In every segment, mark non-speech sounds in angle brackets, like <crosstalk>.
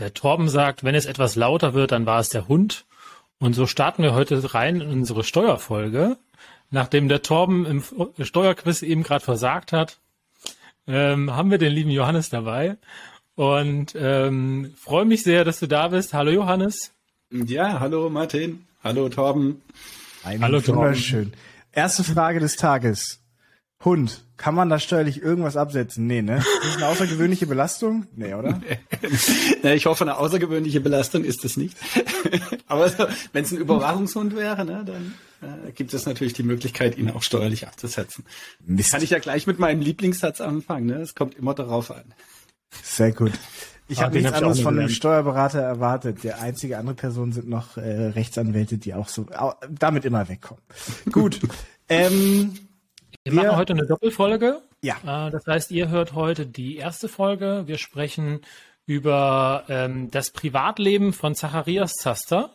Der Torben sagt, wenn es etwas lauter wird, dann war es der Hund. Und so starten wir heute rein in unsere Steuerfolge. Nachdem der Torben im Steuerquiz eben gerade versagt hat, ähm, haben wir den lieben Johannes dabei. Und ähm, freue mich sehr, dass du da bist. Hallo Johannes. Ja, hallo Martin. Hallo Torben. Ein hallo Torben. Erste Frage des Tages. Hund, kann man da steuerlich irgendwas absetzen? Nee, ne? Ist das eine außergewöhnliche Belastung? Nee, oder? <laughs> nee, ich hoffe, eine außergewöhnliche Belastung ist es nicht. <laughs> Aber so, wenn es ein Überwachungshund wäre, ne, dann äh, gibt es natürlich die Möglichkeit, ihn auch steuerlich abzusetzen. Mist. Kann ich ja gleich mit meinem Lieblingssatz anfangen. Ne? Es kommt immer darauf an. Sehr gut. Ich ah, habe nichts anderes von einem Steuerberater erwartet. Der einzige andere Person sind noch äh, Rechtsanwälte, die auch so damit immer wegkommen. gut. <laughs> ähm, wir, wir machen heute eine Doppelfolge. Ja. Äh, das heißt, ihr hört heute die erste Folge. Wir sprechen über ähm, das Privatleben von Zacharias Zaster,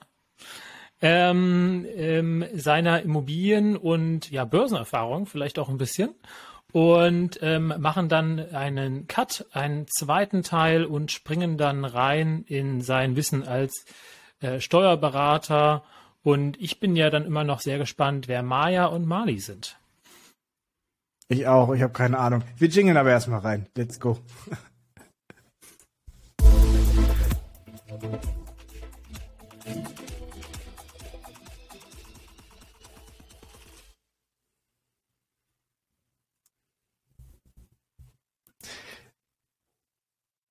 ähm, ähm, seiner Immobilien- und ja, Börsenerfahrung vielleicht auch ein bisschen und ähm, machen dann einen Cut, einen zweiten Teil und springen dann rein in sein Wissen als äh, Steuerberater. Und ich bin ja dann immer noch sehr gespannt, wer Maya und Mali sind. Ich auch, ich habe keine Ahnung. Wir jingeln aber erstmal rein. Let's go.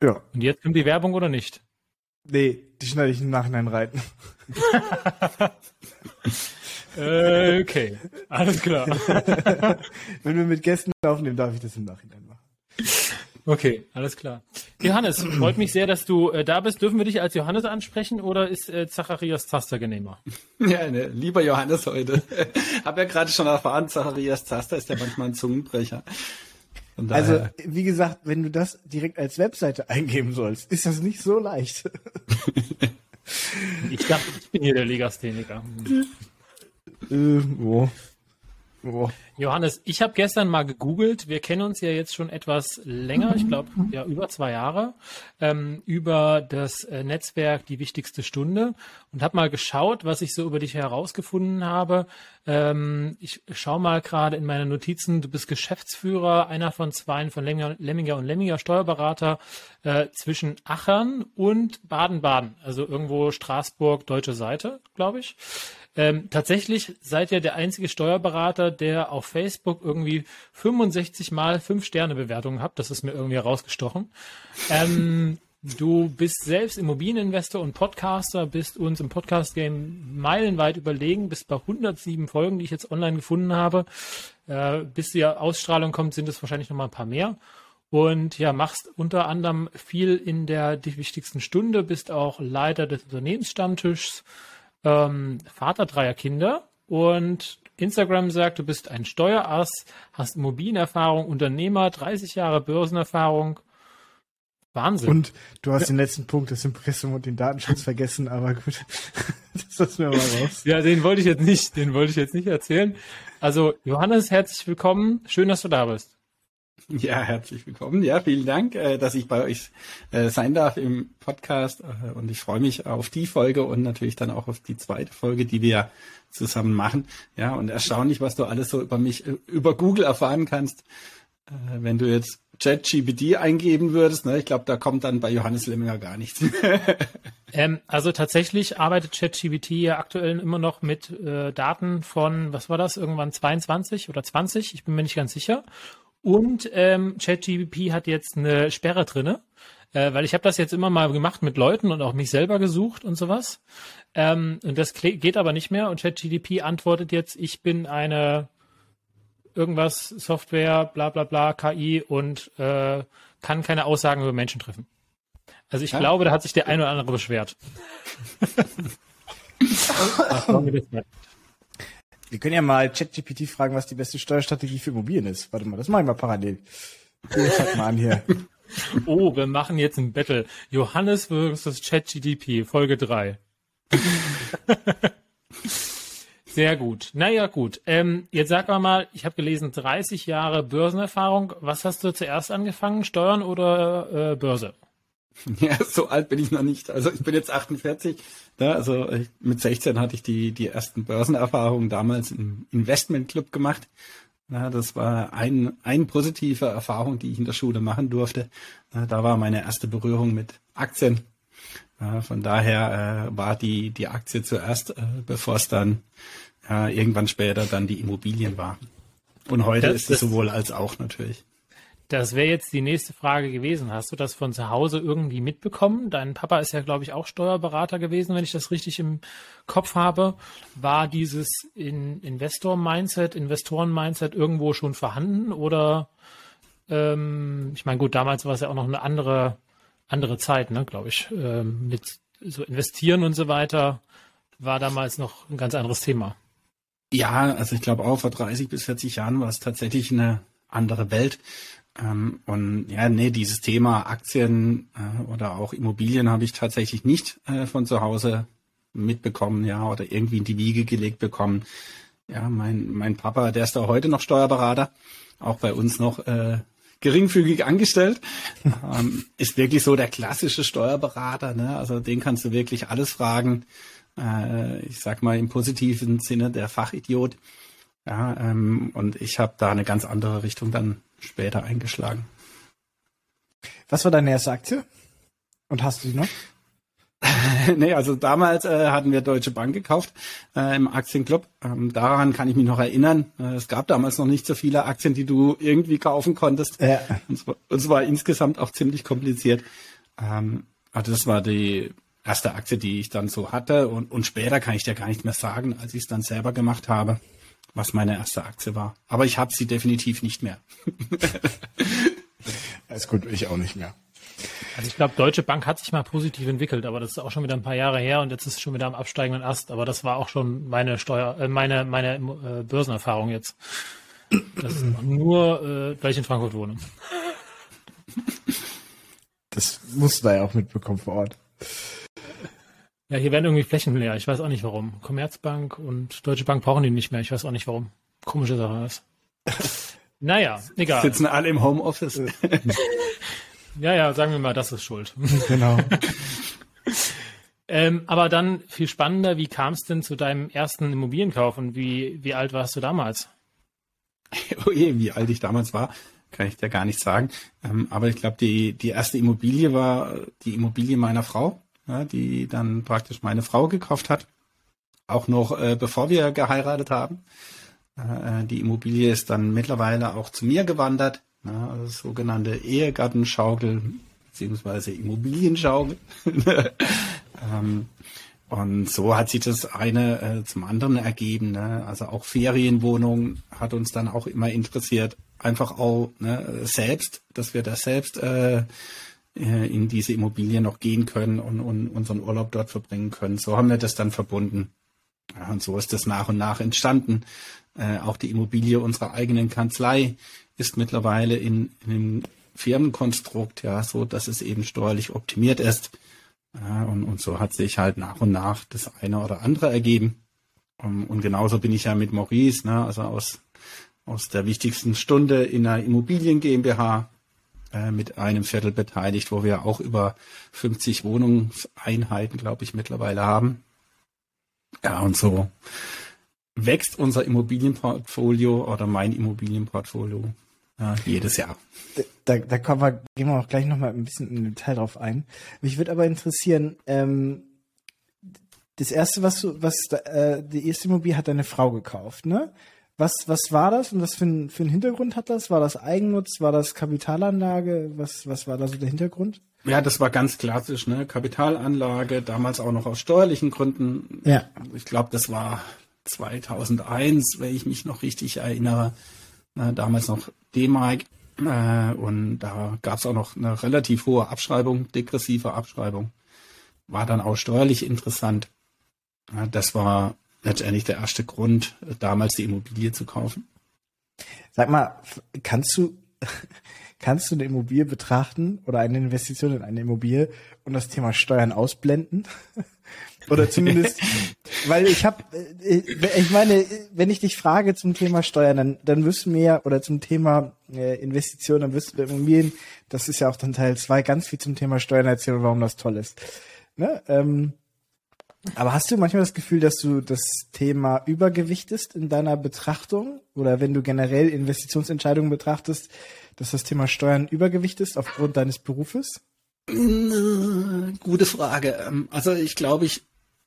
Ja. Und jetzt kommt die Werbung oder nicht? Nee, die schneide ich im Nachhinein rein. <laughs> Äh, okay, alles klar. <laughs> Wenn wir mit Gästen aufnehmen, darf ich das im Nachhinein machen. Okay, alles klar. Johannes, freut mich sehr, dass du äh, da bist. Dürfen wir dich als Johannes ansprechen oder ist äh, Zacharias Zaster genehmer? <laughs> Ja, ne, lieber Johannes heute. <laughs> Hab ja gerade schon erfahren, Zacharias Zaster ist ja manchmal ein Zungenbrecher. Also, wie gesagt, wenn du das direkt als Webseite eingeben sollst, ist das nicht so leicht. ich dachte, ich bin hier der Legastheniker. Äh, oh. Oh. Johannes, ich habe gestern mal gegoogelt. Wir kennen uns ja jetzt schon etwas länger, ich glaube ja über zwei Jahre, ähm, über das äh, Netzwerk Die wichtigste Stunde und habe mal geschaut, was ich so über dich herausgefunden habe. Ähm, ich schaue mal gerade in meine Notizen. Du bist Geschäftsführer, einer von zwei von Lemminger, Lemminger und Lemminger Steuerberater äh, zwischen Achern und Baden-Baden, also irgendwo Straßburg, deutsche Seite, glaube ich. Ähm, tatsächlich seid ihr der einzige Steuerberater, der auf Facebook irgendwie 65 mal 5 Sterne Bewertungen habt. Das ist mir irgendwie herausgestochen. Ähm, du bist selbst Immobilieninvestor und Podcaster, bist uns im Podcast-Game meilenweit überlegen, bist bei 107 Folgen, die ich jetzt online gefunden habe. Äh, bis die Ausstrahlung kommt, sind es wahrscheinlich noch mal ein paar mehr. Und ja, machst unter anderem viel in der die wichtigsten Stunde, bist auch Leiter des Unternehmensstammtischs, ähm, Vater dreier Kinder und Instagram sagt, du bist ein Steuerass, hast Immobilienerfahrung, Unternehmer, 30 Jahre Börsenerfahrung. Wahnsinn. Und du hast ja. den letzten Punkt, das Impressum und den Datenschutz vergessen, aber gut. <laughs> das lassen wir mal raus. Ja, den wollte ich jetzt nicht, den wollte ich jetzt nicht erzählen. Also, Johannes, herzlich willkommen. Schön, dass du da bist. Ja, herzlich willkommen. Ja, vielen Dank, äh, dass ich bei euch äh, sein darf im Podcast. Äh, und ich freue mich auf die Folge und natürlich dann auch auf die zweite Folge, die wir zusammen machen. Ja, und erstaunlich, was du alles so über mich, über Google erfahren kannst. Wenn du jetzt ChatGPT eingeben würdest, ne, ich glaube, da kommt dann bei Johannes Lemminger gar nichts. <laughs> ähm, also tatsächlich arbeitet ChatGPT ja aktuell immer noch mit äh, Daten von, was war das, irgendwann 22 oder 20, ich bin mir nicht ganz sicher. Und ähm, ChatGPT hat jetzt eine Sperre drinne, äh, weil ich habe das jetzt immer mal gemacht mit Leuten und auch mich selber gesucht und sowas. Ähm, und das geht aber nicht mehr. Und ChatGPT antwortet jetzt, ich bin eine irgendwas Software, bla bla bla, KI und äh, kann keine Aussagen über Menschen treffen. Also ich ja? glaube, da hat sich der ein oder andere beschwert. <laughs> Ach, wir können ja mal ChatGPT fragen, was die beste Steuerstrategie für Immobilien ist. Warte mal, das mache ich mal parallel. Sag mal an hier. <laughs> Oh, wir machen jetzt ein Battle. Johannes versus ChatGPT, Folge 3. <laughs> Sehr gut. Naja, gut. Ähm, jetzt sag mal mal, ich habe gelesen, 30 Jahre Börsenerfahrung. Was hast du zuerst angefangen, Steuern oder äh, Börse? <laughs> Ja, so alt bin ich noch nicht. Also ich bin jetzt 48. Ja, also mit 16 hatte ich die, die ersten Börsenerfahrungen damals im Investmentclub gemacht. Ja, das war ein, eine positive Erfahrung, die ich in der Schule machen durfte. Ja, da war meine erste Berührung mit Aktien. Ja, von daher äh, war die, die Aktie zuerst, äh, bevor es dann ja, irgendwann später dann die Immobilien waren. Und heute das, ist es sowohl als auch natürlich. Das wäre jetzt die nächste Frage gewesen. Hast du das von zu Hause irgendwie mitbekommen? Dein Papa ist ja, glaube ich, auch Steuerberater gewesen, wenn ich das richtig im Kopf habe. War dieses in Investor-Mindset, Investoren-Mindset irgendwo schon vorhanden? Oder ähm, ich meine, gut, damals war es ja auch noch eine andere, andere Zeit, ne, glaube ich. Ähm, mit so investieren und so weiter war damals noch ein ganz anderes Thema. Ja, also ich glaube auch vor 30 bis 40 Jahren war es tatsächlich eine andere Welt. Ähm, und ja, nee, dieses Thema Aktien äh, oder auch Immobilien habe ich tatsächlich nicht äh, von zu Hause mitbekommen, ja, oder irgendwie in die Wiege gelegt bekommen. Ja, mein, mein Papa, der ist da heute noch Steuerberater, auch bei uns noch äh, geringfügig angestellt. ähm, ist wirklich so der klassische Steuerberater, ne? Also den kannst du wirklich alles fragen. Äh, ich sag mal im positiven Sinne der Fachidiot. Ja, ähm, und ich habe da eine ganz andere Richtung dann später eingeschlagen. Was war deine erste Aktie? Und hast du sie noch? <laughs> nee, also damals äh, hatten wir Deutsche Bank gekauft äh, im Aktienclub. Ähm, daran kann ich mich noch erinnern. Äh, es gab damals noch nicht so viele Aktien, die du irgendwie kaufen konntest. Ja. Und es war, war insgesamt auch ziemlich kompliziert. Ähm, also das war die erste Aktie, die ich dann so hatte. Und, und später kann ich dir gar nicht mehr sagen, als ich es dann selber gemacht habe was meine erste Aktie war. Aber ich habe sie definitiv nicht mehr. <laughs> Alles gut, ich auch nicht mehr. Also ich glaube, Deutsche Bank hat sich mal positiv entwickelt, aber das ist auch schon wieder ein paar Jahre her und jetzt ist es schon wieder am absteigenden Ast. Aber das war auch schon meine Steuer, äh, meine meine äh, Börsenerfahrung jetzt. Das ist <laughs> nur, äh, weil ich in Frankfurt wohne. Das musst du da ja auch mitbekommen vor Ort. Ja, hier werden irgendwie Flächen leer. Ich weiß auch nicht warum. Commerzbank und Deutsche Bank brauchen die nicht mehr. Ich weiß auch nicht warum. Komische Sache ist. <laughs> naja, egal. Sitzen alle im Homeoffice. <laughs> ja, ja, sagen wir mal, das ist schuld. <laughs> Genau. ähm, aber dann viel spannender, wie kam es denn zu deinem ersten Immobilienkauf und wie, wie alt warst du damals? Oh je, wie alt ich damals war, kann ich dir gar nicht sagen. Ähm, aber ich glaube, die, die erste Immobilie war die Immobilie meiner Frau ja, die dann praktisch meine Frau gekauft hat, auch noch äh, bevor wir geheiratet haben. Äh, äh die Immobilie ist dann mittlerweile auch zu mir gewandert, ja, also sogenannte Ehegattenschaukel beziehungsweise Immobilienschaukel. <laughs> ähm, und so hat sich das eine äh, zum anderen ergeben. Ne? Also auch Ferienwohnungen hat uns dann auch immer interessiert. Einfach auch ne, selbst, dass wir das selbst äh, äh, in diese Immobilie noch gehen können und, und unseren Urlaub dort verbringen können. So haben wir das dann verbunden. Ja, und so ist das nach und nach entstanden. Äh, auch die Immobilie unserer eigenen Kanzlei ist mittlerweile in, in einem Firmenkonstrukt, ja, so dass es eben steuerlich optimiert ist. Ja, und, und so hat sich halt nach und nach das eine oder andere ergeben. Um, und genauso bin ich ja mit Maurice, ne, also aus, aus der wichtigsten Stunde in einer Immobilien GmbH äh, mit einem Viertel beteiligt, wo wir auch über 50 Wohnungseinheiten, glaube ich, mittlerweile haben. Ja, und so wächst unser Immobilienportfolio oder mein Immobilienportfolio ja, jedes Jahr. Da, da kommen wir, gehen wir auch gleich nochmal ein bisschen im Detail drauf ein. Mich würde aber interessieren, ähm, das erste, was du, was äh, die erste Immobilie hat deine Frau gekauft, ne? Was, was war das und was für, ein, für einen Hintergrund hat das? War das Eigennutz? War das Kapitalanlage? Was, was war da so der Hintergrund? Ja, das war ganz klassisch, ne? Kapitalanlage, damals auch noch aus steuerlichen Gründen. Ja. Ich glaube, das war 2001, wenn ich mich noch richtig erinnere. Ne? Damals noch D-Mark. Äh, und da gab es auch noch eine relativ hohe Abschreibung, degressive Abschreibung. War dann auch steuerlich interessant. Ja, das war letztendlich der erste Grund, damals die Immobilie zu kaufen. Sag mal, kannst du, <laughs> kannst du eine Immobilie betrachten oder eine Investition in eine Immobilie und das Thema Steuern ausblenden? <laughs> Oder zumindest, <laughs> weil ich habe, äh, ich meine, wenn ich dich frage zum Thema Steuern, dann, dann wirst du mir, oder zum Thema äh, Investitionen, dann wirst du bei Immobilien, das ist ja auch dann Teil zwei, ganz viel zum Thema Steuern erzählen, warum das toll ist. Ne? Ähm, aber hast du manchmal das Gefühl, dass du das Thema übergewichtest in deiner Betrachtung? Oder wenn du generell Investitionsentscheidungen betrachtest, dass das Thema Steuern übergewicht ist aufgrund deines Berufes? Gute Frage. Ähm, also ich glaube, ich,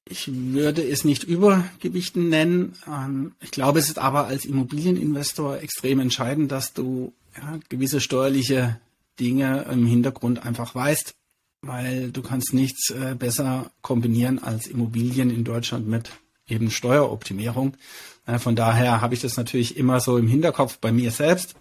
ich würde es nicht Übergewichten nennen. Ähm, ich glaube, es ist aber als Immobilieninvestor extrem entscheidend, dass du ja, gewisse steuerliche Dinge im Hintergrund einfach weißt, weil du kannst nichts äh, besser kombinieren als Immobilien in Deutschland mit eben Steueroptimierung. Äh, von daher habe ich das natürlich immer so im Hinterkopf bei mir selbst.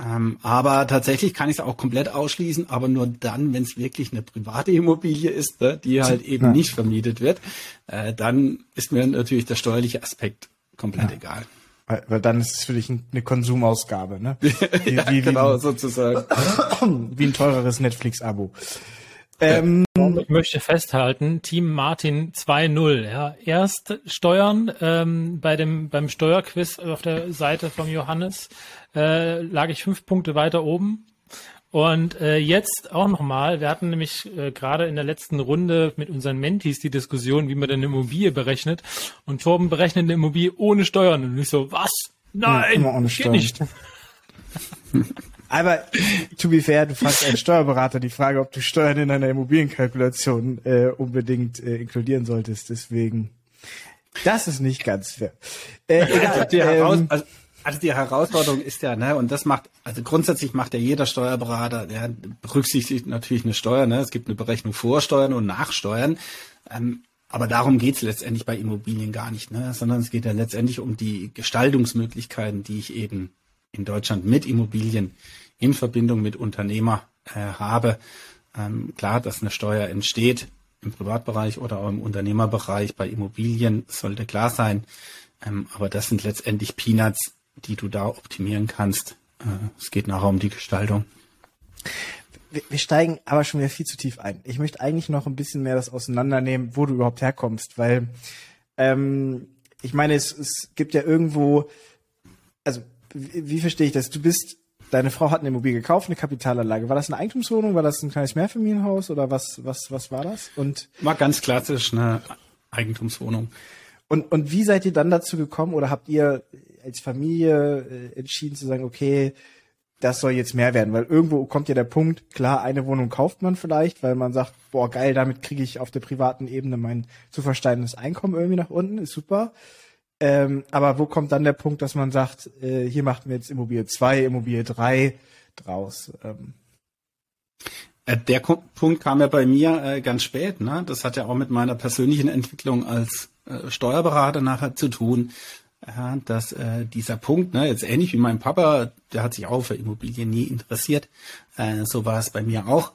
Ähm, aber tatsächlich kann ich es auch komplett ausschließen, aber nur dann, wenn es wirklich eine private Immobilie ist, ne, die halt eben ja. nicht vermietet wird, äh, dann ist mir natürlich der steuerliche Aspekt komplett ja. egal. Weil, weil dann ist es für dich eine Konsumausgabe, ne? <laughs> Wie, ja, wie, genau, wie, sozusagen. <coughs> Wie ein teureres Netflix-Abo. Ähm, ich möchte festhalten, Team Martin 2.0. Ja. Erst Steuern ähm, bei dem beim Steuerquiz auf der Seite von Johannes äh, lag ich fünf Punkte weiter oben. Und äh, jetzt auch nochmal, wir hatten nämlich äh, gerade in der letzten Runde mit unseren Mentis die Diskussion, wie man denn eine Immobilie berechnet. Und Torben berechnet eine Immobilie ohne Steuern. Und ich so, was? Nein, ja, geht nicht. <laughs> Aber to be fair, du fragst einen Steuerberater die Frage, ob du Steuern in einer Immobilienkalkulation äh, unbedingt äh, inkludieren solltest. Deswegen, das ist nicht ganz fair. Äh, egal, also, die ähm, also, also die Herausforderung ist ja, ne, und das macht, also grundsätzlich macht ja jeder Steuerberater, der berücksichtigt natürlich eine Steuer, ne, es gibt eine Berechnung vor Steuern und nach Steuern. Ähm, aber darum geht's letztendlich bei Immobilien gar nicht, ne? sondern es geht ja letztendlich um die Gestaltungsmöglichkeiten, die ich eben in Deutschland mit Immobilien in Verbindung mit Unternehmer äh, habe. Ähm, klar, dass eine Steuer entsteht im Privatbereich oder auch im Unternehmerbereich bei Immobilien sollte klar sein. Ähm, aber das sind letztendlich Peanuts, die du da optimieren kannst. Äh, es geht nachher um die Gestaltung. Wir, steigen aber schon wieder viel zu tief ein. Ich möchte eigentlich noch ein bisschen mehr das auseinandernehmen, wo du überhaupt herkommst, weil ähm, ich meine, es, es gibt ja irgendwo, also wie, wie verstehe ich das? Du bist deine Frau hat eine Immobilie gekauft, eine Kapitalanlage. War das eine Eigentumswohnung? War das ein kleines Mehrfamilienhaus oder was, was, was war das? Und war ganz klassisch eine Eigentumswohnung. Und, und wie seid ihr dann dazu gekommen oder habt ihr als Familie äh, entschieden zu sagen, okay, das soll jetzt mehr werden? Weil irgendwo kommt ja der Punkt, klar, eine Wohnung kauft man vielleicht, weil man sagt, boah, geil, damit kriege ich auf der privaten Ebene mein zu versteigendes Einkommen irgendwie nach unten, ist super. Ähm, aber wo kommt dann der Punkt, dass man sagt, äh, hier macht wir jetzt Immobilie 2, Immobilie 3 draus? Ähm. Äh, der Punkt kam ja bei mir äh, ganz spät. Ne? Das hat ja auch mit meiner persönlichen Entwicklung als äh, Steuerberater nachher zu tun. Dass äh, dieser Punkt, ne, jetzt ähnlich wie mein Papa, der hat sich auch für Immobilien nie interessiert. Äh, so war es bei mir auch.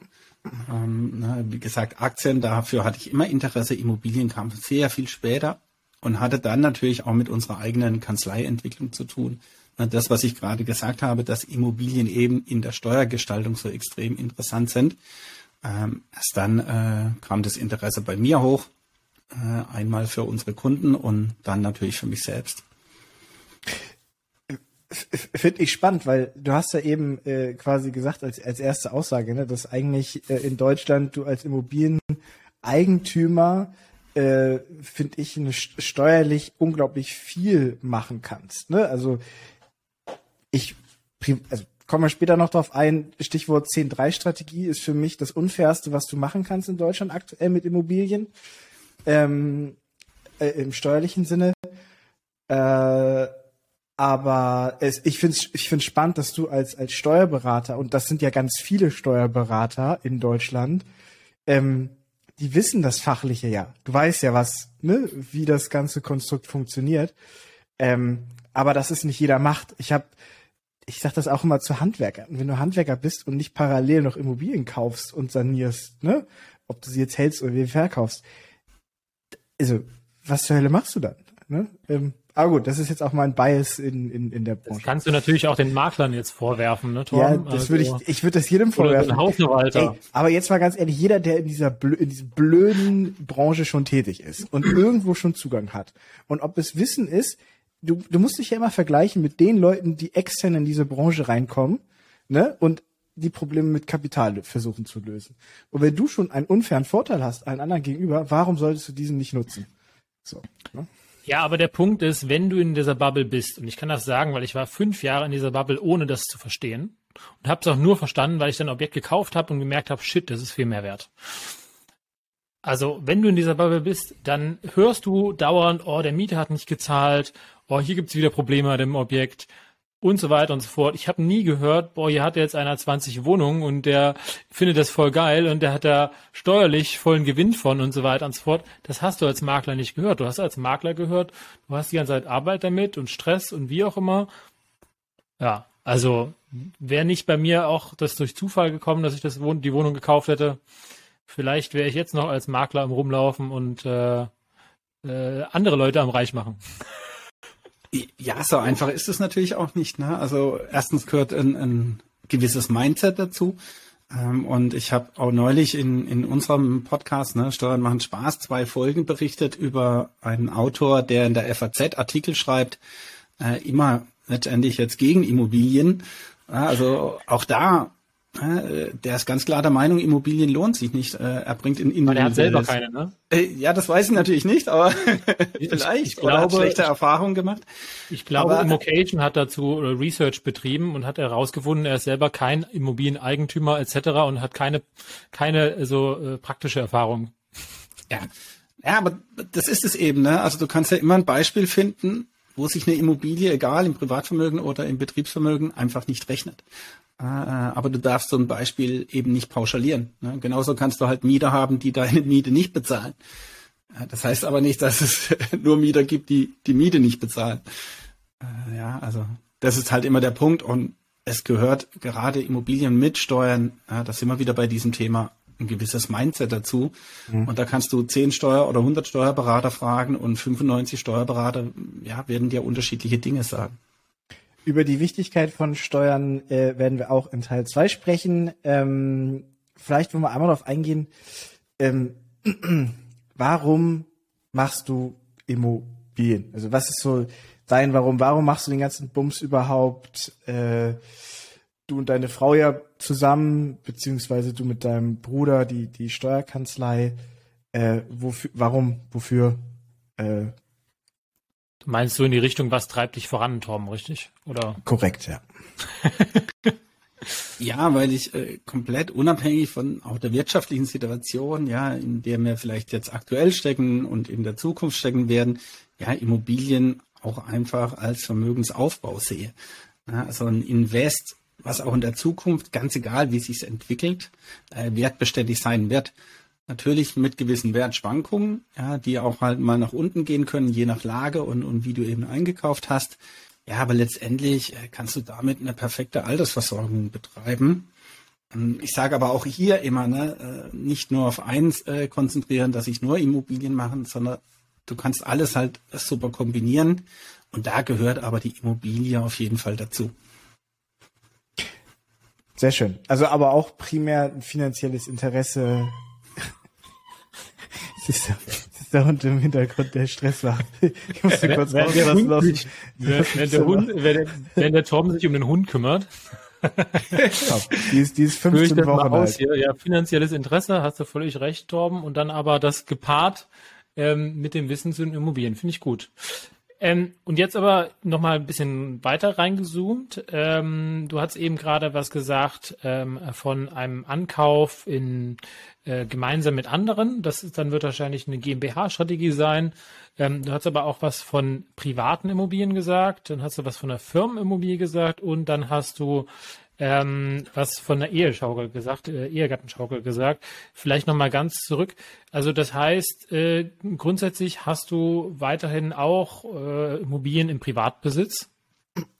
Ähm, ne, wie gesagt, Aktien, dafür hatte ich immer Interesse. Immobilien kam sehr viel später und hatte dann natürlich auch mit unserer eigenen Kanzleientwicklung zu tun. Das, was ich gerade gesagt habe, dass Immobilien eben in der Steuergestaltung so extrem interessant sind. Ähm, erst dann äh, kam das Interesse bei mir hoch, äh, einmal für unsere Kunden und dann natürlich für mich selbst. Finde ich spannend, weil du hast ja eben äh, quasi gesagt als, als erste Aussage, ne, dass eigentlich äh, in Deutschland du als Immobilieneigentümer äh, finde ich, steuerlich unglaublich viel machen kannst. Ne? Also ich, also kommen wir später noch drauf ein, Stichwort 10-3-Strategie ist für mich das Unfairste, was du machen kannst in Deutschland aktuell mit Immobilien. Ähm, äh, Im steuerlichen Sinne. Äh, aber es, ich finde es ich find's spannend, dass du als, als Steuerberater, und das sind ja ganz viele Steuerberater in Deutschland, ähm, die wissen das Fachliche ja. Du weißt ja, was, ne, wie das ganze Konstrukt funktioniert. Ähm, aber das ist nicht jeder macht. Ich habe, ich sag das auch immer zu Handwerkern. Wenn du Handwerker bist und nicht parallel noch Immobilien kaufst und sanierst, ne, ob du sie jetzt hältst oder wie verkaufst, also was zur Hölle machst du dann? Ne? Ähm, aber gut, das ist jetzt auch mein Bias in, in, in der Branche. Das kannst du natürlich auch den Maklern jetzt vorwerfen, ne, Tom? Ja, das also, würde ich, ich würde das jedem vorwerfen. Ey, aber jetzt mal ganz ehrlich, jeder, der in dieser, blö in dieser blöden Branche schon tätig ist und <clears throat> irgendwo schon Zugang hat und ob es Wissen ist, du, du musst dich ja immer vergleichen mit den Leuten, die extern in diese Branche reinkommen, ne, und die Probleme mit Kapital versuchen zu lösen. Und wenn du schon einen unfairen Vorteil hast allen anderen gegenüber, warum solltest du diesen nicht nutzen? So, ne? Ja, aber der Punkt ist, wenn du in dieser Bubble bist, und ich kann das sagen, weil ich war fünf Jahre in dieser Bubble, ohne das zu verstehen, und habe es auch nur verstanden, weil ich dann ein Objekt gekauft habe und gemerkt habe, shit, das ist viel mehr wert. Also, wenn du in dieser Bubble bist, dann hörst du dauernd, oh, der Mieter hat nicht gezahlt, oh, hier gibt's wieder Probleme mit dem Objekt, und so weiter und so fort. Ich habe nie gehört, boah, hier hat jetzt einer 20 Wohnungen und der findet das voll geil und der hat da steuerlich vollen Gewinn von und so weiter und so fort. Das hast du als Makler nicht gehört. Du hast als Makler gehört, du hast die ganze Zeit Arbeit damit und Stress und wie auch immer. Ja, also wäre nicht bei mir auch das durch Zufall gekommen, dass ich das Wohn die Wohnung gekauft hätte. Vielleicht wäre ich jetzt noch als Makler am Rumlaufen und äh, äh, andere Leute am Reich machen. Ja, so einfach ist es natürlich auch nicht. Ne? Also erstens gehört ein, ein gewisses Mindset dazu. Ähm, und ich habe auch neulich in, in unserem Podcast, ne, Steuern machen Spaß, zwei Folgen berichtet über einen Autor, der in der FAZ Artikel schreibt, äh, immer letztendlich jetzt gegen Immobilien. Also auch da der ist ganz klar der Meinung, Immobilien lohnt sich nicht. Äh, er bringt in Weil er hat selber keine, ne? Äh, ja, das weiß ich natürlich nicht, aber <laughs> vielleicht. Ich, ich glaube, hat schlechte Erfahrungen gemacht. Ich glaube, aber, Immocation hat dazu Research betrieben und hat herausgefunden, er ist selber kein Immobilieneigentümer etc. und hat keine keine so äh, praktische Erfahrung. Ja. Ja, aber das ist es eben, ne? Also du kannst ja immer ein Beispiel finden, wo sich eine Immobilie, egal im Privatvermögen oder im Betriebsvermögen, einfach nicht rechnet. Äh, aber du darfst so ein Beispiel eben nicht pauschalieren. Ne? Genauso kannst du halt Mieter haben, die deine Miete nicht bezahlen. Das heißt aber nicht, dass es <laughs> nur Mieter gibt, die die Miete nicht bezahlen. Äh, ja, also das ist halt immer der Punkt und es gehört gerade Immobilien mit Steuern, das sind wir wieder bei diesem Thema, ein gewisses Mindset dazu. Mhm. Und da kannst du 10 Steuer- oder 100 Steuerberater fragen und 95 Steuerberater ja, werden dir unterschiedliche Dinge sagen. Über die Wichtigkeit von Steuern äh, werden wir auch in Teil 2 sprechen. Ähm, vielleicht wollen wir einmal darauf eingehen, ähm, <clears throat> warum machst du Immobilien? Also was ist so dein Warum? Warum machst du den ganzen Bums überhaupt? Äh, du und deine Frau ja zusammen, beziehungsweise du mit deinem Bruder die, die Steuerkanzlei. Äh, wofür, warum, wofür äh, Meinst du in die Richtung, was treibt dich voran, Tom, richtig? Oder? Korrekt, ja. <laughs> ja, weil ich äh, komplett unabhängig von auch der wirtschaftlichen Situation, ja, in der wir vielleicht jetzt aktuell stecken und in der Zukunft stecken werden, ja, Immobilien auch einfach als Vermögensaufbau sehe. Ja, also ein Invest, was auch in der Zukunft, ganz egal wie es sich entwickelt, äh, wertbeständig sein wird. Natürlich mit gewissen Wertschwankungen, ja, die auch halt mal nach unten gehen können, je nach Lage und, und wie du eben eingekauft hast. Ja, aber letztendlich äh, kannst du damit eine perfekte Altersversorgung betreiben. Ähm, ich sage aber auch hier immer, ne, äh, nicht nur auf eins äh, konzentrieren, dass ich nur Immobilien machen, sondern du kannst alles halt super kombinieren. Und da gehört aber die Immobilie auf jeden Fall dazu. Sehr schön. Also aber auch primär ein finanzielles Interesse das ist, der, Hund im Hintergrund, der Stress macht. Ich musste kurz wenn, der Hund sich, wenn, wenn, der Hund, wenn, der, wenn der Tom sich um den Hund kümmert. die, ist, die ist 15 Wochen alt. Ja, finanzielles Interesse, hast du völlig recht, Torben. Und dann aber das gepaart ähm, mit dem Wissen zu den Immobilien. Finde ich gut. Ähm, und jetzt aber noch mal ein bisschen weiter reingezoomt. Ähm, du hast eben gerade was gesagt ähm, von einem Ankauf in äh, gemeinsam mit anderen. Das ist, dann wird wahrscheinlich eine GmbH-Strategie sein. Ähm, du hast aber auch was von privaten Immobilien gesagt. Dann hast du was von einer Firmenimmobilie gesagt und dann hast du ähm, was von der Eheschaukel gesagt, äh, Ehegattenschaukel gesagt. Vielleicht nochmal ganz zurück. Also das heißt, äh, grundsätzlich hast du weiterhin auch äh, Immobilien im Privatbesitz.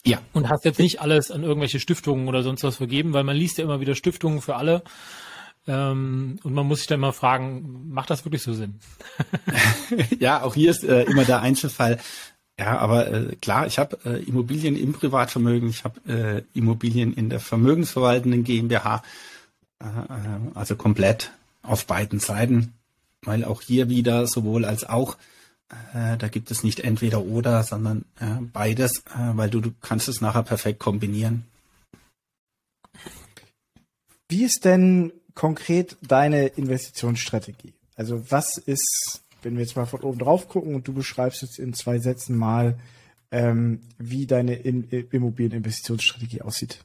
Ja. Und hast jetzt nicht alles an irgendwelche Stiftungen oder sonst was vergeben, weil man liest ja immer wieder Stiftungen für alle. Ähm, und man muss sich dann mal fragen, macht das wirklich so Sinn? <laughs> ja, auch hier ist äh, immer der Einzelfall. Ja, aber äh, klar, ich habe äh, Immobilien im Privatvermögen, ich habe äh, Immobilien in der vermögensverwaltenden GmbH, äh, also komplett auf beiden Seiten, weil auch hier wieder sowohl als auch, äh, da gibt es nicht entweder oder, sondern äh, beides, äh, weil du, du kannst es nachher perfekt kombinieren. Wie ist denn konkret deine Investitionsstrategie? Also was ist wenn wir jetzt mal von oben drauf gucken und du beschreibst jetzt in zwei Sätzen mal, ähm, wie deine in Immobilieninvestitionsstrategie aussieht.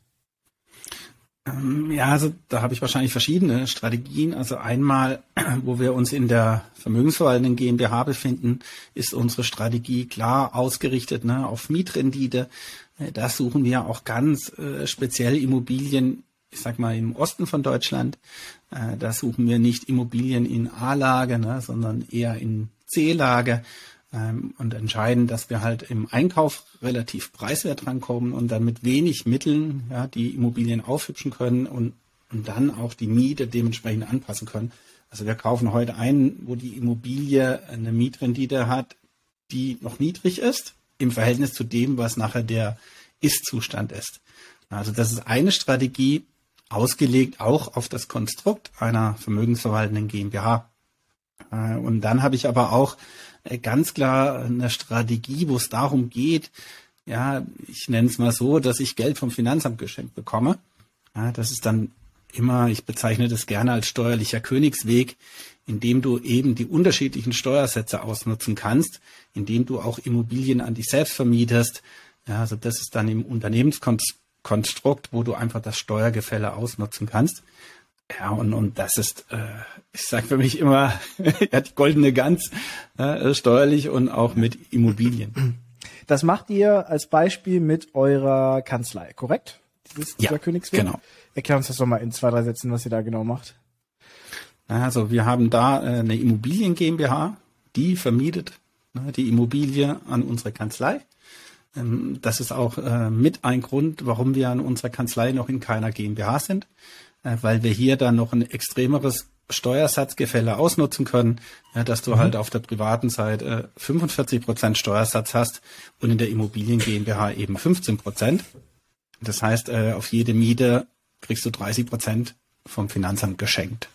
Ähm, ja, also da habe ich wahrscheinlich verschiedene Strategien. Also einmal, <clears throat> wo wir uns in der vermögensverwaltenden GmbH befinden, ist unsere Strategie klar ausgerichtet ne, auf Mietrendite. Äh, da suchen wir auch ganz äh, speziell Immobilien ich sag mal, im Osten von Deutschland. Äh, da suchen wir nicht Immobilien in A-Lage, ne, sondern eher in C-Lage ähm, und entscheiden, dass wir halt im Einkauf relativ preiswert rankommen und dann mit wenig Mitteln ja, die Immobilien aufhübschen können und, und dann auch die Miete dementsprechend anpassen können. Also wir kaufen heute ein, wo die Immobilie eine Mietrendite hat, die noch niedrig ist im Verhältnis zu dem, was nachher der Ist-Zustand ist. Also das ist eine Strategie, ausgelegt auch auf das Konstrukt einer vermögensverwaltenden GmbH. Äh, und dann habe ich aber auch äh, ganz klar eine Strategie, wo es darum geht, ja, ich nenne es mal so, dass ich Geld vom Finanzamt geschenkt bekomme. Ja, das ist dann immer, ich bezeichne das gerne als steuerlicher Königsweg, indem du eben die unterschiedlichen Steuersätze ausnutzen kannst, indem du auch Immobilien an dich selbst vermietest. Ja, also das ist dann im Unternehmenskonstrukt Konstrukt, wo du einfach das Steuergefälle ausnutzen kannst. Ja, und, und das ist, äh, ich sage für mich immer, <laughs> ja, die goldene Gans, äh, steuerlich und auch mit Immobilien. Das macht ihr als Beispiel mit eurer Kanzlei, korrekt? Dieses, ja, Königsweg? genau. Erklär uns das doch mal in zwei, drei Sätzen, was ihr da genau macht. Also wir haben da äh, eine Immobilien GmbH, die vermietet ne, die Immobilie an unsere Kanzlei. Ähm, das ist auch äh, mit ein Grund, warum wir an unserer Kanzlei noch in keiner GmbH sind, äh, weil wir hier dann noch ein extremeres Steuersatzgefälle ausnutzen können, dass du mhm. halt auf der privaten Seite 45 Prozent Steuersatz hast und in der Immobilien GmbH eben 15 Prozent. Das heißt, äh, auf jede Miete kriegst du 30 Prozent vom Finanzamt geschenkt.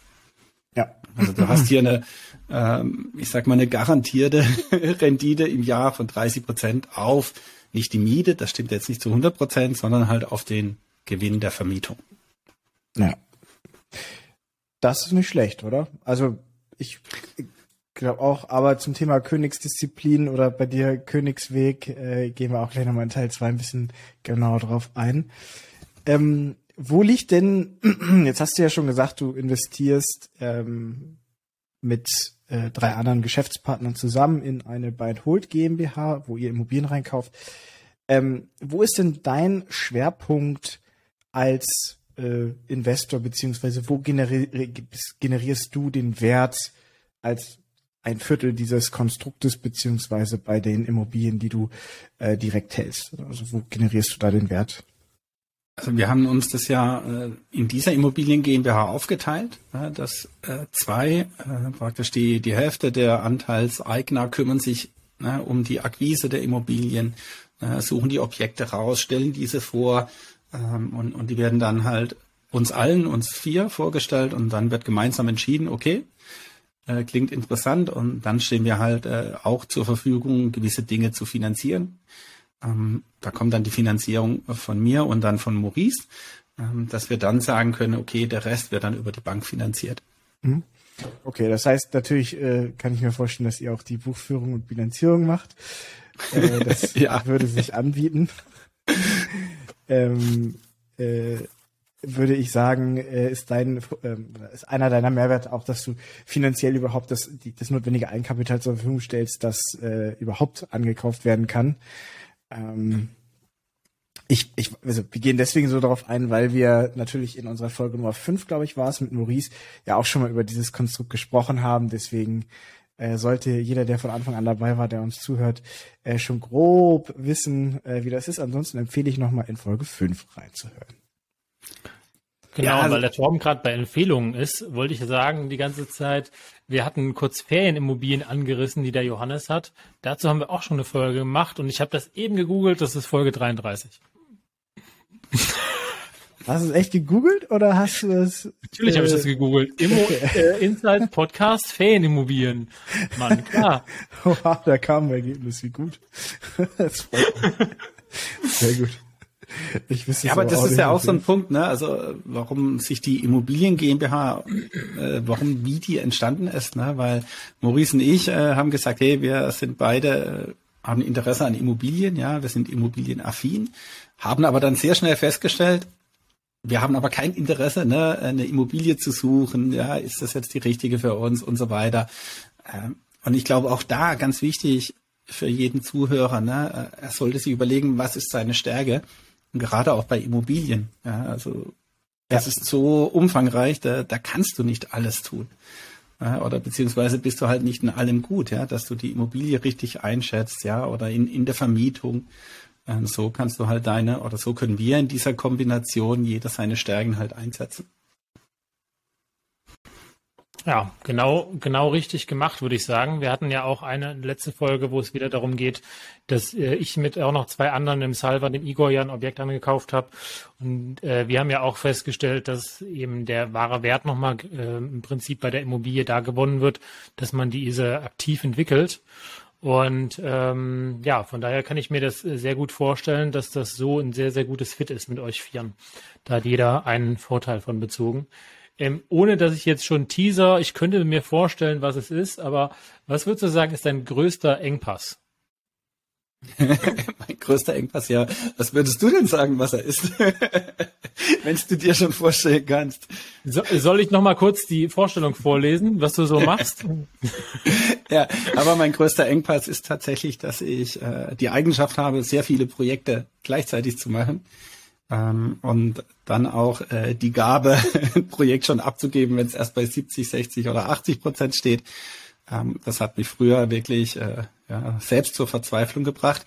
Ja. Also du hast hier eine, ähm, ich sag mal, eine garantierte <laughs> Rendite im Jahr von 30 Prozent auf nicht die Miete, das stimmt jetzt nicht zu 100 Prozent, sondern halt auf den Gewinn der Vermietung. Ja. Das ist nicht schlecht, oder? Also ich glaube auch, aber zum Thema Königsdisziplin oder bei dir Königsweg äh, gehen wir auch gleich nochmal in Teil 2 ein bisschen genauer drauf ein. Ähm, wo liegt denn, <clears throat> jetzt hast du ja schon gesagt, du investierst ähm, mit äh, drei anderen Geschäftspartnern zusammen in eine Buy Hold GmbH, wo ihr Immobilien reinkauft. Ähm, wo ist denn dein Schwerpunkt als äh, Investor, beziehungsweise wo generi generierst du den Wert als ein Viertel dieses Konstruktes, beziehungsweise bei den Immobilien, die du äh, direkt hältst? Also wo generierst du da den Wert? Also wir haben uns das ja äh, in dieser Immobilien GmbH aufgeteilt, äh, dass äh, zwei, äh, praktisch die, die Hälfte der Anteilseigner kümmern sich ne, um die Akquise der Immobilien, äh, suchen die Objekte raus, stellen diese vor ähm, und, und die werden dann halt uns allen, uns vier vorgestellt und dann wird gemeinsam entschieden, okay, äh, klingt interessant und dann stehen wir halt äh, auch zur Verfügung, gewisse Dinge zu finanzieren. Ähm, da kommt dann die Finanzierung von mir und dann von Maurice, ähm, dass wir dann sagen können, okay, der Rest wird dann über die Bank finanziert. Mhm. Okay, das heißt natürlich äh, kann ich mir vorstellen, dass ihr auch die Buchführung und Bilanzierung macht. Äh, das <laughs> ja. würde sich anbieten. ähm, äh, würde ich sagen, äh, ist dein ähm, ist einer deiner Mehrwerte auch, dass du finanziell überhaupt das, das notwendige Eigenkapital zur Verfügung stellst, das äh, überhaupt angekauft werden kann. Ähm, ich, ich, also wir gehen deswegen so darauf ein, weil wir natürlich in unserer Folge Nummer 5, glaube ich, war es, mit Maurice ja auch schon mal über dieses Konstrukt gesprochen haben. Deswegen äh, sollte jeder, der von Anfang an dabei war, der uns zuhört, äh, schon grob wissen, äh, wie das ist. Ansonsten empfehle ich nochmal in Folge 5 reinzuhören. Genau, ja, also, weil der Torben gerade bei Empfehlungen ist, wollte ich sagen, die ganze Zeit, wir hatten kurz Ferienimmobilien angerissen, die der Johannes hat. Dazu haben wir auch schon eine Folge gemacht und ich habe das eben gegoogelt, das ist Folge 33. Hast du es echt gegoogelt oder hast du es? Natürlich äh, habe ich das gegoogelt. Immo, <laughs> äh, Inside Podcast Ferienimmobilien. Mann, klar. <laughs> Wow, da kam ein Ergebnis, wie gut. <laughs> Sehr gut. Ich wüsste ja, aber das ist ja auch so ein Punkt, ne? Also warum sich die Immobilien GmbH, äh, warum wie die entstanden ist, ne? Weil Maurice und ich äh, haben gesagt, hey, wir sind beide äh, haben Interesse an Immobilien, ja, wir sind immobilienaffin, haben aber dann sehr schnell festgestellt, wir haben aber kein Interesse, ne, eine Immobilie zu suchen, ja, ist das jetzt die richtige für uns und so weiter. Ähm, und ich glaube auch da ganz wichtig für jeden Zuhörer, ne, er sollte sich überlegen, was ist seine Stärke gerade auch bei Immobilien. Ja, also das ja. ist so umfangreich, da, da kannst du nicht alles tun. Ja, oder beziehungsweise bist du halt nicht in allem gut, ja, dass du die Immobilie richtig einschätzt, ja, oder in, in der Vermietung. Ähm, so kannst du halt deine, oder so können wir in dieser Kombination jeder seine Stärken halt einsetzen. Ja, genau, genau richtig gemacht, würde ich sagen. Wir hatten ja auch eine letzte Folge, wo es wieder darum geht, dass äh, ich mit auch noch zwei anderen im Salva, dem Igor, ja ein Objekt angekauft habe. Und äh, wir haben ja auch festgestellt, dass eben der wahre Wert nochmal äh, im Prinzip bei der Immobilie da gewonnen wird, dass man diese aktiv entwickelt. Und ähm, ja, von daher kann ich mir das sehr gut vorstellen, dass das so ein sehr, sehr gutes Fit ist mit euch Vieren. Da hat jeder einen Vorteil von bezogen. Ähm, ohne dass ich jetzt schon teaser, ich könnte mir vorstellen, was es ist, aber was würdest du sagen, ist dein größter Engpass? <laughs> mein größter Engpass, ja. Was würdest du denn sagen, was er ist? <laughs> Wenn du dir schon vorstellen kannst. So, soll ich noch mal kurz die Vorstellung vorlesen, was du so <laughs> machst? ja, aber mein größter Engpass ist tatsächlich, dass ich äh, die Eigenschaft habe, sehr viele Projekte gleichzeitig zu machen ähm, und dann auch äh, die Gabe, ein <laughs> Projekt schon abzugeben, wenn es erst bei 70, 60 oder 80 Prozent steht. Ähm, das hat mich früher wirklich äh, ja, selbst zur Verzweiflung gebracht.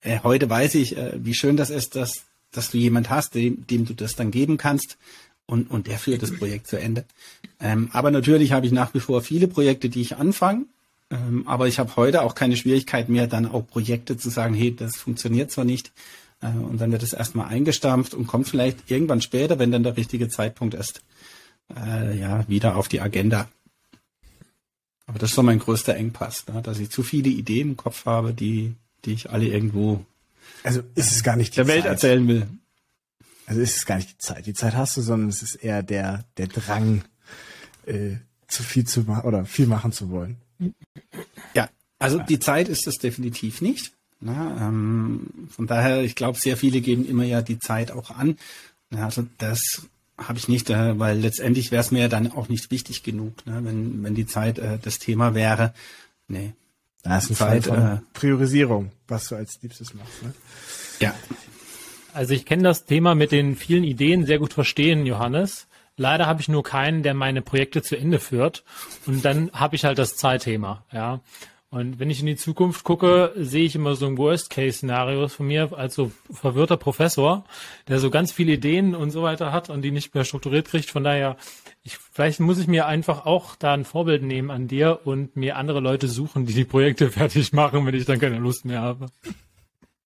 Äh, heute weiß ich, äh, wie schön das ist, dass, dass du jemand hast, dem, dem du das dann geben kannst und, und der führt das Projekt zu Ende. Ähm, aber natürlich habe ich nach wie vor viele Projekte, die ich anfange. Ähm, aber ich habe heute auch keine Schwierigkeit mehr, dann auch Projekte zu sagen, hey, das funktioniert zwar nicht, und dann wird es erstmal eingestampft und kommt vielleicht irgendwann später, wenn dann der richtige Zeitpunkt ist, äh, ja, wieder auf die Agenda. Aber das ist so mein größter Engpass, ne? dass ich zu viele Ideen im Kopf habe, die, die ich alle irgendwo also ist es gar nicht der Zeit. Welt erzählen will. Also ist es gar nicht die Zeit. Die Zeit hast du, sondern es ist eher der, der Drang, äh, zu viel zu machen oder viel machen zu wollen. Ja, also die Zeit ist es definitiv nicht. Na, ähm, von daher, ich glaube, sehr viele geben immer ja die Zeit auch an. Also das habe ich nicht, äh, weil letztendlich wäre es mir ja dann auch nicht wichtig genug, ne? wenn, wenn die Zeit äh, das Thema wäre. Nee. Das ist eine Zeit, von äh, Priorisierung, was du als Liebstes machst. Ne? Ja. Also ich kenne das Thema mit den vielen Ideen sehr gut verstehen, Johannes. Leider habe ich nur keinen, der meine Projekte zu Ende führt. Und dann habe ich halt das Zeitthema, ja. Und wenn ich in die Zukunft gucke, sehe ich immer so ein Worst-Case-Szenario von mir als so verwirrter Professor, der so ganz viele Ideen und so weiter hat und die nicht mehr strukturiert kriegt. Von daher, ich, vielleicht muss ich mir einfach auch da ein Vorbild nehmen an dir und mir andere Leute suchen, die die Projekte <laughs> fertig machen, wenn ich dann keine Lust mehr habe.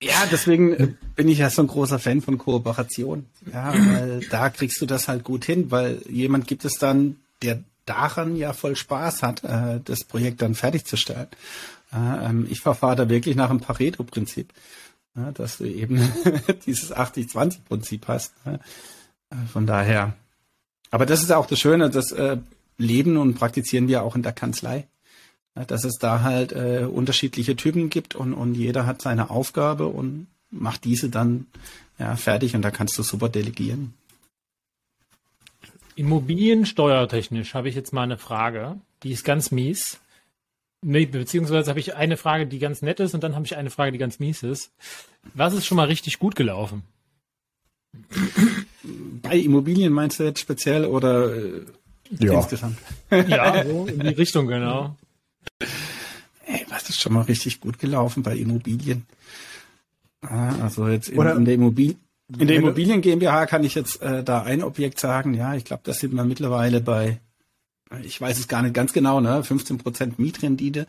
Ja, deswegen äh, bin ich ja so ein großer Fan von Kooperation. Ja, weil da kriegst du das halt gut hin, weil jemand gibt es dann, der daran ja voll Spaß hat, äh, das Projekt dann fertigzustellen. Äh, ähm, ich verfahre da wirklich nach dem Pareto-Prinzip, äh, dass du eben <laughs> dieses 80-20-Prinzip hast. Ne? Äh, von daher. Aber das ist auch das Schöne, das äh, leben und praktizieren wir auch in der Kanzlei. dass es da halt äh, unterschiedliche Typen gibt und, und jeder hat seine Aufgabe und macht diese dann ja, fertig und da kannst du super delegieren. Immobiliensteuertechnisch habe ich jetzt mal eine Frage, die ist ganz mies. Nee, beziehungsweise habe ich eine Frage, die ganz nett ist und dann habe ich eine Frage, die ganz mies ist. Was ist schon mal richtig gut gelaufen? Bei Immobilien meinst du jetzt speziell oder äh, ja. insgesamt? Ja, so in die Richtung, genau. Ey, was ist schon mal richtig gut gelaufen bei Immobilien? Ah, also jetzt in, in der Immobilie In der Immobilien GmbH kann ich jetzt äh, da ein Objekt sagen. Ja, ich glaube, das sind wir mittlerweile bei, ich weiß es gar nicht ganz genau, ne, 15 Prozent Mietrendite.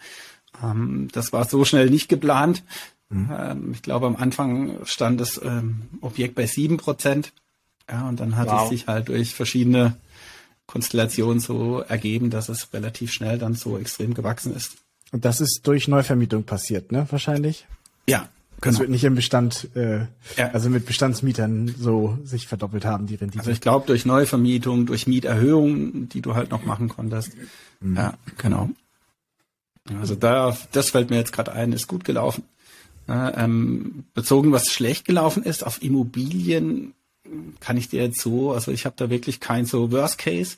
Ähm, das war so schnell nicht geplant. Mhm. Ähm, ich glaube, am Anfang stand das ähm, Objekt bei sieben Prozent. Ja, und dann hat wow. es sich halt durch verschiedene Konstellationen so ergeben, dass es relativ schnell dann so extrem gewachsen ist. Und das ist durch Neuvermietung passiert, ne? Wahrscheinlich? Ja, Genau. Das wird nicht im Bestand, äh, ja. also mit Bestandsmietern so sich verdoppelt haben, die Rendite. Also ich glaube durch Neuvermietung, durch Mieterhöhungen, die du halt noch machen konntest. Mhm. Ja, genau. Also da, das fällt mir jetzt gerade ein, ist gut gelaufen. Ja, ähm, bezogen, was schlecht gelaufen ist, auf Immobilien kann ich dir jetzt so, also ich habe da wirklich kein so Worst Case.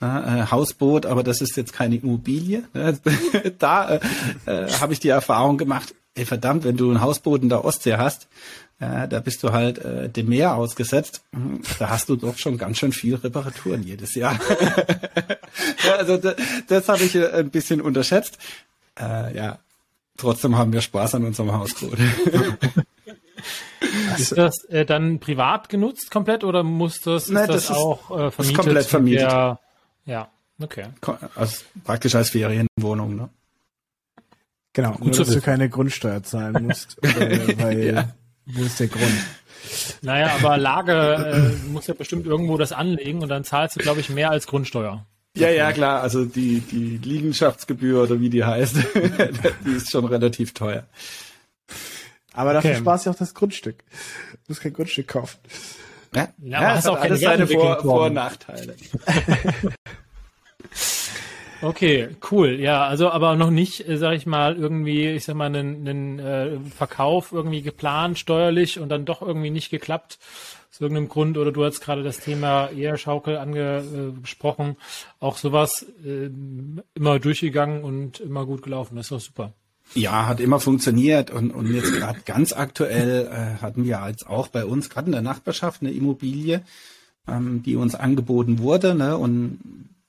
Ja, äh, Hausboot, aber das ist jetzt keine Immobilie. <laughs> da äh, äh, habe ich die Erfahrung gemacht, ey verdammt, wenn du ein Hausboot in der Ostsee hast, äh, da bist du halt äh, dem Meer ausgesetzt. Da hast du doch schon ganz schön viel Reparaturen jedes Jahr. <laughs> ja, also das, das habe ich äh, ein bisschen unterschätzt. Äh, ja, trotzdem haben wir Spaß an unserem Hausboot. <laughs> Ist das äh, dann privat genutzt komplett oder muss das, Nein, das, das auch äh, vermietet? Ist komplett vermietet. Der, ja, okay. Also praktisch als Ferienwohnung, ne? Genau, Gut nur, dass du keine Grundsteuer zahlen <laughs> musst, äh, weil ja. wo ist der Grund? Naja, aber Lage äh, muss ja bestimmt irgendwo das anlegen und dann zahlst du, glaube ich, mehr als Grundsteuer. Ja, ja, klar. Also die, die Liegenschaftsgebühr oder wie die heißt, <laughs> die ist schon relativ teuer. Aber dafür okay. sparst du auch das Grundstück. Du musst kein Grundstück kaufen. Ja, ja, ja hast auch keine seine Vor-, Vor und Nachteile. <laughs> Okay, cool. Ja, also aber noch nicht, äh, sag ich mal, irgendwie, ich sag mal, einen, einen äh, Verkauf irgendwie geplant, steuerlich und dann doch irgendwie nicht geklappt aus irgendeinem Grund. Oder du hast gerade das Thema Eherschaukel angesprochen. Auch sowas äh, immer durchgegangen und immer gut gelaufen. Das ist doch super. Ja, hat immer funktioniert und, und jetzt gerade ganz aktuell äh, hatten wir jetzt auch bei uns gerade in der Nachbarschaft eine Immobilie, ähm, die uns angeboten wurde ne, und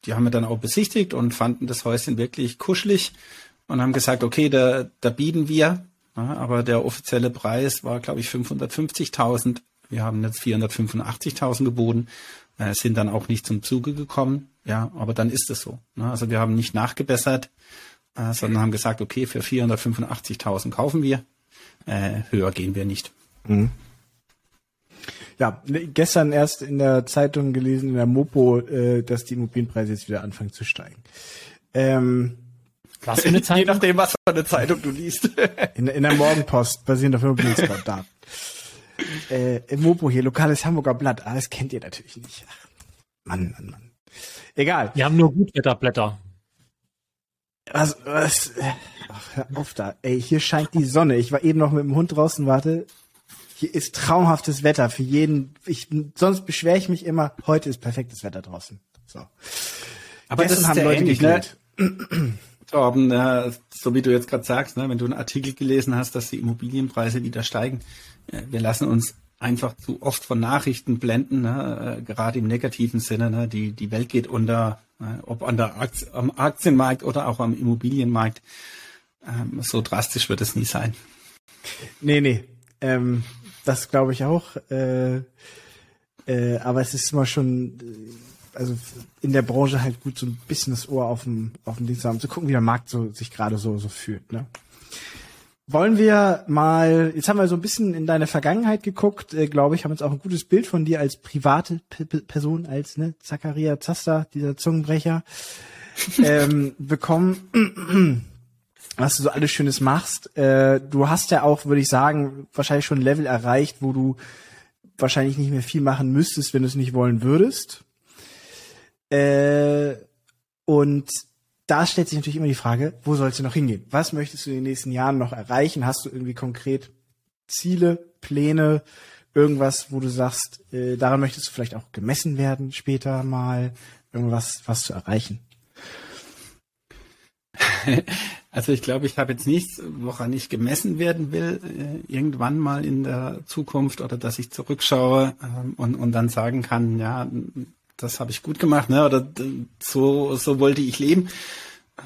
die haben wir dann auch besichtigt und fanden das Häuschen wirklich kuschelig und haben gesagt, okay, da, da bieten wir, ja, aber der offizielle Preis war, glaube ich, 550.000. Wir haben jetzt 485.000 geboten, äh, sind dann auch nicht zum Zuge gekommen. Ja, aber dann ist es so. Ne? Also wir haben nicht nachgebessert, äh, sondern haben gesagt, okay, für 485.000 kaufen wir, äh, höher gehen wir nicht. Mhm. Ja, ne, gestern erst in der Zeitung gelesen, in der Mopo, äh, dass die Immobilienpreise jetzt wieder anfangen zu steigen. Ähm, was für eine <laughs> Zeitung? Je nachdem, was für eine Zeitung du liest. <laughs> in, in der Morgenpost, basierend auf Immobilienscout-Daten. äh, im Mopo hier, lokales Hamburger Blatt. Ah, das kennt ihr natürlich nicht. Ach, Mann, Mann, Mann. Egal. Wir haben nur Gutwetterblätter. Was, was? Ach, hör auf da. Ey, hier scheint die Sonne. Ich war eben noch mit dem Hund draußen, warte hier ist traumhaftes Wetter für jeden. Ich, sonst beschwere ich mich immer, heute ist perfektes Wetter draußen. So. Aber Gestern das haben Leute ähnlich, ne? <clears throat> Torben, äh, so wie du jetzt gerade sagst, ne, wenn du einen Artikel gelesen hast, dass die Immobilienpreise wieder steigen, äh, wir lassen uns einfach zu oft von Nachrichten blenden, ne, äh, gerade im negativen Sinne. Ne, die, die Welt geht unter, ne, ob an der Aktie, am Aktienmarkt oder auch am Immobilienmarkt. Ähm, so drastisch wird es nie sein. Nee, nee. Ähm, das glaube ich auch. Äh, äh, aber es ist immer schon, äh, also in der Branche halt gut, so ein bisschen das Ohr auf dem, auf dem Ding zu haben, zu gucken, wie der Markt so, sich gerade so, so fühlt. Ne? Wollen wir mal, jetzt haben wir so ein bisschen in deine Vergangenheit geguckt, äh, glaube ich, haben uns auch ein gutes Bild von dir als private P Person, als ne, Zachariah Zaster, dieser Zungenbrecher, <laughs> ähm, bekommen was du so alles Schönes machst. Äh, du hast ja auch, würde ich sagen, wahrscheinlich schon ein Level erreicht, wo du wahrscheinlich nicht mehr viel machen müsstest, wenn du es nicht wollen würdest. Äh, und da stellt sich natürlich immer die Frage, wo sollst du noch hingehen? Was möchtest du in den nächsten Jahren noch erreichen? Hast du irgendwie konkret Ziele, Pläne, irgendwas, wo du sagst, äh, daran möchtest du vielleicht auch gemessen werden später mal, irgendwas, was zu erreichen? <laughs> Also ich glaube, ich habe jetzt nichts, woran ich gemessen werden will, äh, irgendwann mal in der Zukunft oder dass ich zurückschaue ähm, und, und dann sagen kann, ja, das habe ich gut gemacht, ne? Oder so, so wollte ich leben.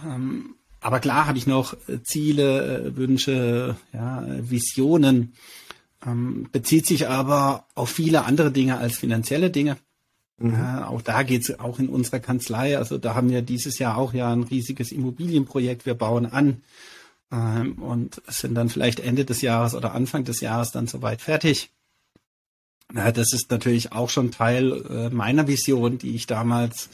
Ähm, aber klar habe ich noch Ziele, äh, Wünsche, ja, Visionen. ähm, bezieht sich aber auf viele andere Dinge als finanzielle Dinge. Mhm. Ja, auch da geht's auch in unserer Kanzlei. Also da haben wir dieses Jahr auch ja ein riesiges Immobilienprojekt. Wir bauen an ähm, und sind dann vielleicht Ende des Jahres oder Anfang des Jahres dann soweit fertig. Ja, das ist natürlich auch schon Teil äh, meiner Vision, die ich damals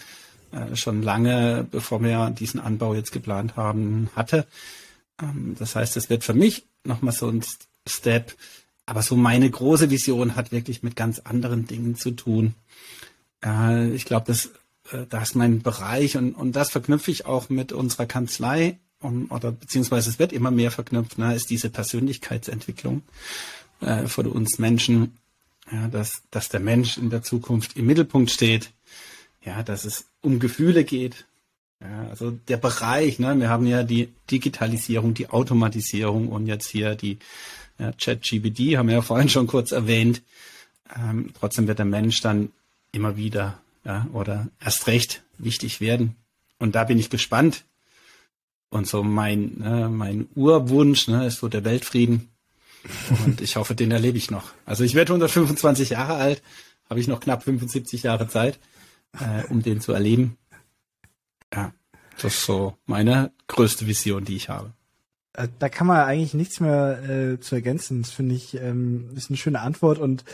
äh, schon lange, bevor wir diesen Anbau jetzt geplant haben, hatte. Ähm, das heißt, es wird für mich nochmal so ein Step. Aber so meine große Vision hat wirklich mit ganz anderen Dingen zu tun. Äh, ich glaube, das, äh, das ist mein Bereich und, und das verknüpfe ich auch mit unserer Kanzlei um, oder beziehungsweise es wird immer mehr verknüpft, ne, ist diese Persönlichkeitsentwicklung äh, von uns Menschen, ja, dass, dass der Mensch in der Zukunft im Mittelpunkt steht, ja, dass es um Gefühle geht. Ja, also der Bereich, ne, wir haben ja die Digitalisierung, die Automatisierung und jetzt hier die ja, Chat-GBD, haben wir ja vorhin schon kurz erwähnt. Ähm, trotzdem wird der Mensch dann immer wieder ja, oder erst recht wichtig werden. Und da bin ich gespannt. Und so mein, ne, mein Urwunsch ne, ist so der Weltfrieden. Und ich hoffe, den erlebe ich noch. Also ich werde 125 Jahre alt, habe ich noch knapp 75 Jahre Zeit, äh, um den zu erleben. Ja, das ist so meine größte Vision, die ich habe. Äh, da kann man eigentlich nichts mehr äh, zu ergänzen. Das finde ich ähm, ist eine schöne Antwort und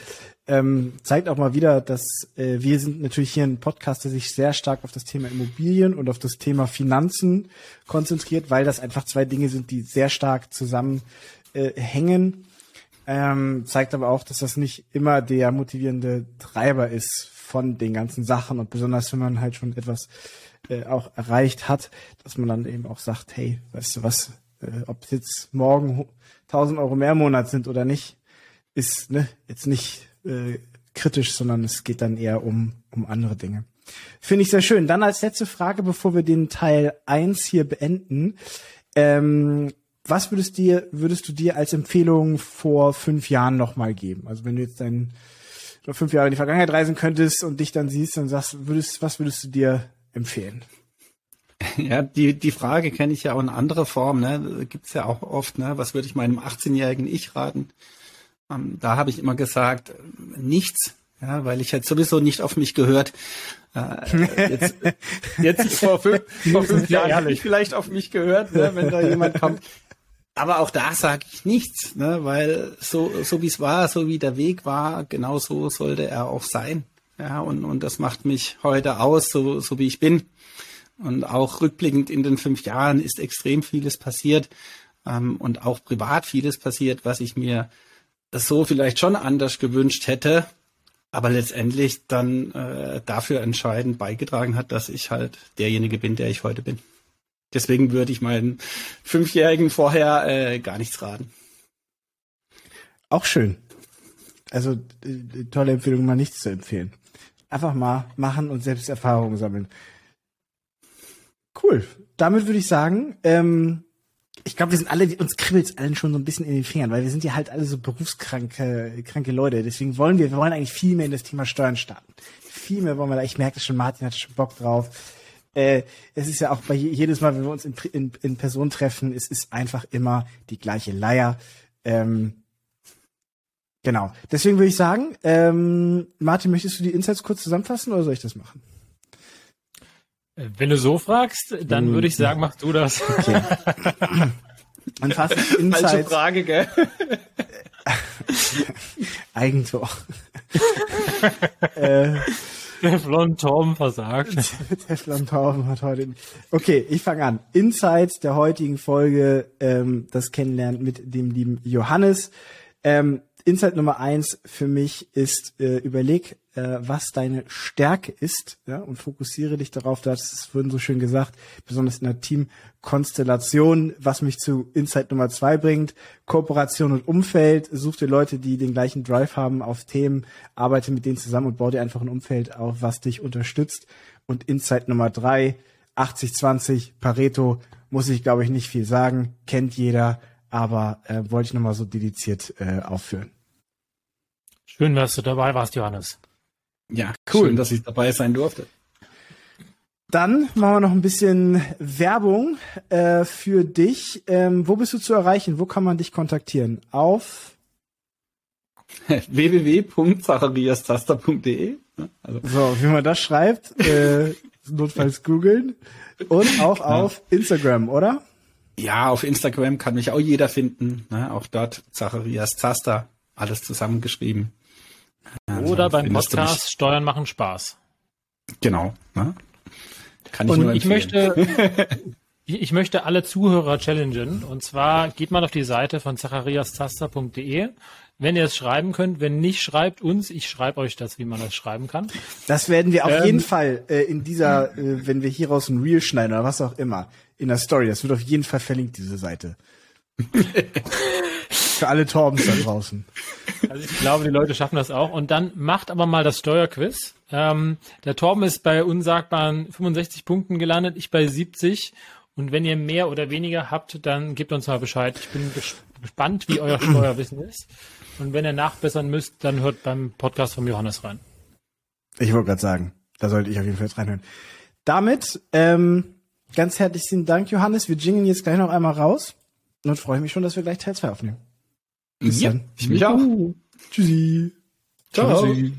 ähm, zeigt auch mal wieder, dass äh, wir sind natürlich hier ein Podcast, der sich sehr stark auf das Thema Immobilien und auf das Thema Finanzen konzentriert, weil das einfach zwei Dinge sind, die sehr stark zusammenhängen. Äh, ähm, zeigt aber auch, dass das nicht immer der motivierende Treiber ist von den ganzen Sachen und besonders wenn man halt schon etwas äh, auch erreicht hat, dass man dann eben auch sagt, hey, weißt du was, äh, ob es jetzt morgen 1000 Euro mehr im Monat sind oder nicht, ist ne, jetzt nicht äh, kritisch, sondern es geht dann eher um, um andere Dinge. Finde ich sehr schön. Dann als letzte Frage, bevor wir den Teil eins hier beenden. Ähm, was würdest, dir, würdest du dir als Empfehlung vor fünf Jahren nochmal geben? Also wenn du jetzt dein, fünf Jahre in die Vergangenheit reisen könntest und dich dann siehst und sagst, würdest, was würdest du dir empfehlen? <laughs> Ja, die, die Frage kenne ich ja auch in anderer Form. Ne? Gibt es ja auch oft, ne? was würde ich meinem 18-jährigen Ich raten? Ähm, da habe ich immer gesagt, nichts, ja, weil ich hätte sowieso nicht auf mich gehört. Äh, jetzt, <laughs> jetzt vor fünf, vor fünf Jahren hätte ich vielleicht auf mich gehört, ne, wenn da jemand kommt. Aber auch da sage ich nichts, ne, weil so, so wie es war, so wie der Weg war, genau so sollte er auch sein. Ja, und, und das macht mich heute aus, so, so wie ich bin. Und auch rückblickend in den fünf Jahren ist extrem vieles passiert ähm, und auch privat vieles passiert, was ich mir so vielleicht schon anders gewünscht hätte, aber letztendlich dann äh, dafür entscheidend beigetragen hat, dass ich halt derjenige bin, der ich heute bin. Deswegen würde ich meinen Fünfjährigen vorher äh, gar nichts raten. Auch schön. Also äh, tolle Empfehlung, mal nichts zu empfehlen. Einfach mal machen und selbst Erfahrungen sammeln. Cool. Damit würde ich sagen, ähm, ich glaube, wir sind alle, uns kribbelt's allen schon so ein bisschen in den Fingern, weil wir sind ja halt alle so berufskranke, kranke Leute. Deswegen wollen wir, wir wollen eigentlich viel mehr in das Thema Steuern starten. Viel mehr wollen wir da. Ich merke das schon, Martin hat schon Bock drauf. Äh, es ist ja auch bei jedes Mal, wenn wir uns in, in, in Person treffen, es ist einfach immer die gleiche Leier. Ähm, genau. Deswegen würde ich sagen, ähm, Martin, möchtest du die Insights kurz zusammenfassen oder soll ich das machen? Wenn du so fragst, dann würde ich sagen, mach du das. Okay. <laughs> Und fast Insights. Falsche Frage, gell? <laughs> Eigentor. <laughs> äh, Teflon Tom versagt. Teflon Tom hat heute. Okay, ich fange an. Insights der heutigen Folge, ähm, das Kennenlernen mit dem lieben Johannes. Ähm, Insight Nummer eins für mich ist, äh, überleg, äh, was deine Stärke ist, ja, und fokussiere dich darauf, das ist vorhin so schön gesagt, besonders in der Teamkonstellation, was mich zu Insight Nummer zwei bringt, Kooperation und Umfeld, such dir Leute, die den gleichen Drive haben auf Themen, arbeite mit denen zusammen und baue dir einfach ein Umfeld auf, was dich unterstützt. Und Insight Nummer drei, 80-20, Pareto, muss ich glaube ich nicht viel sagen, kennt jeder, aber äh, wollte ich nochmal so dediziert äh, aufführen. Schön, dass du dabei warst, Johannes. Ja, cool, Schön, dass ich dabei sein durfte. Dann machen wir noch ein bisschen Werbung äh, für dich. Ähm, wo bist du zu erreichen? Wo kann man dich kontaktieren? Auf <laughs> www.zachariastaster.de. Also. So, wie man das schreibt, äh, notfalls googeln. Und auch auf Instagram, oder? Ja, auf Instagram kann mich auch jeder finden. Ne? Auch dort Zacharias Zaster, alles zusammengeschrieben. Oder beim Podcast Steuern machen Spaß. Genau. Ne? Kann ich Und nur ich möchte, <laughs> ich möchte alle Zuhörer challengen. Und zwar geht mal auf die Seite von zachariastaster.de. Wenn ihr es schreiben könnt, wenn nicht, schreibt uns. Ich schreibe euch das, wie man das schreiben kann. Das werden wir auf ähm, jeden Fall äh, in dieser, äh, wenn wir hieraus ein Reel schneiden oder was auch immer, in der Story. Das wird auf jeden Fall verlinkt, diese Seite. <laughs> Für alle Torbens da draußen. <laughs> Also ich glaube, die Leute schaffen das auch. Und dann macht aber mal das Steuerquiz. Ähm, der Torben ist bei unsagbaren 65 Punkten gelandet, ich bei 70. Und wenn ihr mehr oder weniger habt, dann gebt uns mal Bescheid. Ich bin gespannt, wie euer Steuerwissen ist. Und wenn ihr nachbessern müsst, dann hört beim Podcast von Johannes rein. Ich wollte gerade sagen, da sollte ich auf jeden Fall jetzt reinhören. Damit ähm, ganz herzlichen Dank, Johannes. Wir jingeln jetzt gleich noch einmal raus und freue mich schon, dass wir gleich Teil 2 aufnehmen. Bis ja, dann. ich mich auch. Tschüssi. Ciao. Tschüssi.